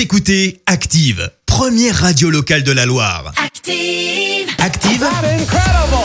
Vous écoutez Active, première radio locale de la Loire. Active. Active,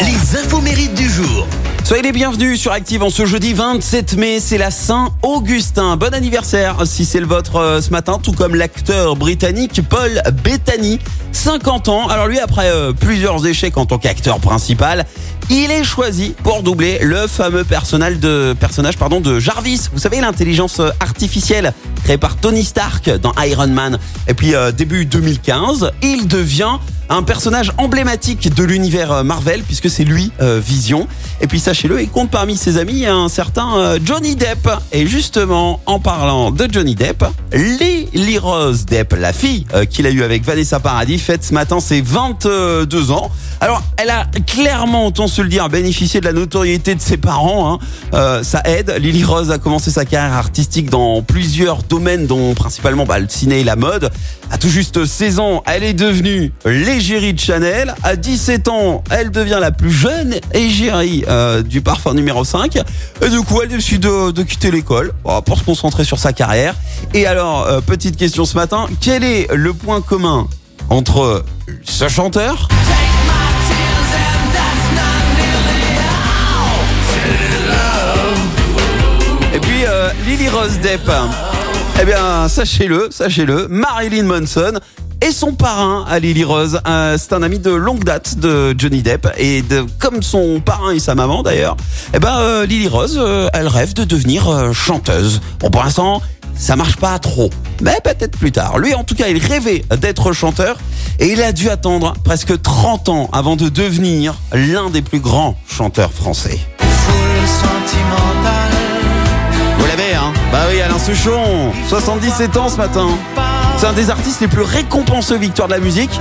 les infos mérites du jour. Soyez les bienvenus sur Active en ce jeudi 27 mai, c'est la Saint-Augustin. Bon anniversaire si c'est le vôtre euh, ce matin, tout comme l'acteur britannique Paul Bettany, 50 ans. Alors lui, après euh, plusieurs échecs en tant qu'acteur principal, il est choisi pour doubler le fameux personnage de, personnage pardon, de Jarvis. Vous savez, l'intelligence artificielle créée par Tony Stark dans Iron Man. Et puis euh, début 2015, il devient un personnage emblématique de l'univers euh, Marvel puisque c'est lui euh, Vision. Et puis sachez-le, il compte parmi ses amis un certain Johnny Depp. Et justement, en parlant de Johnny Depp, Lily Rose Depp, la fille qu'il a eue avec Vanessa Paradis, fête ce matin ses 22 ans. Alors, elle a clairement, autant se le dire, bénéficié de la notoriété de ses parents. hein. Ça aide. Lily Rose a commencé sa carrière artistique dans plusieurs dont principalement bah, le ciné et la mode. À tout juste 16 ans, elle est devenue l'égérie de Chanel. À 17 ans, elle devient la plus jeune égérie euh, du parfum numéro 5. Et du coup, elle décide de, de quitter l'école euh, pour se concentrer sur sa carrière. Et alors, euh, petite question ce matin, quel est le point commun entre ce chanteur Et puis euh, Lily Rose Depp? Eh bien, sachez-le, sachez-le, Marilyn Manson et son parrain à Lily Rose, euh, c'est un ami de longue date de Johnny Depp et de, comme son parrain et sa maman d'ailleurs, eh ben euh, Lily Rose, euh, elle rêve de devenir chanteuse. Bon, pour l'instant, ça marche pas trop, mais peut-être plus tard. Lui, en tout cas, il rêvait d'être chanteur et il a dû attendre presque 30 ans avant de devenir l'un des plus grands chanteurs français. Bah oui, Alain Souchon, 77 ans ce matin. C'est un des artistes les plus récompensés victoires de la musique,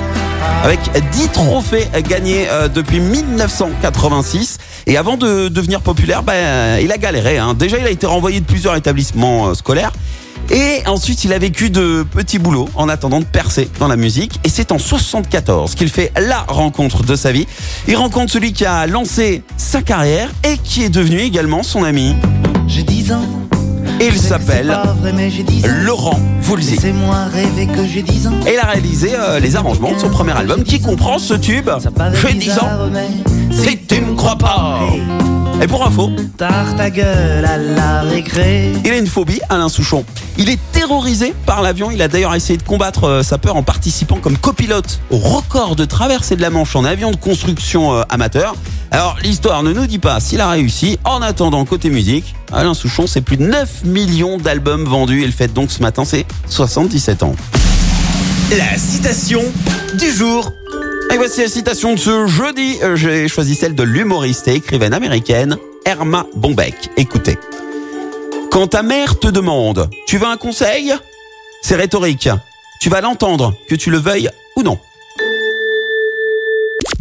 avec 10 trophées gagnés euh, depuis 1986. Et avant de devenir populaire, bah, il a galéré. Hein. Déjà, il a été renvoyé de plusieurs établissements euh, scolaires. Et ensuite, il a vécu de petits boulots en attendant de percer dans la musique. Et c'est en 74 qu'il fait la rencontre de sa vie. Il rencontre celui qui a lancé sa carrière et qui est devenu également son ami. J'ai 10 ans. Et il s'appelle c'est pas vrai, mais j'ai 10 ans. Laurent Voulzy. Laissez-moi rêver que j'ai 10 ans. Et il a réalisé euh, les arrangements de son premier album qui comprend ce tube. J'ai 10 ans. Si tu me crois pas. Et pour info, ta gueule à la récré. il a une phobie, Alain Souchon. Il est terrorisé par l'avion. Il a d'ailleurs essayé de combattre euh, sa peur en participant comme copilote au record de traversée de la Manche en avion de construction euh, amateur. Alors, l'histoire ne nous dit pas s'il a réussi. En attendant, côté musique, Alain Souchon, c'est plus de 9 millions d'albums vendus. Il fête donc ce matin ses 77 ans. La citation du jour. Et voici la citation de ce jeudi. Euh, J'ai choisi celle de l'humoriste et écrivaine américaine Erma Bombeck. Écoutez. Quand ta mère te demande, tu veux un conseil? C'est rhétorique. Tu vas l'entendre, que tu le veuilles ou non.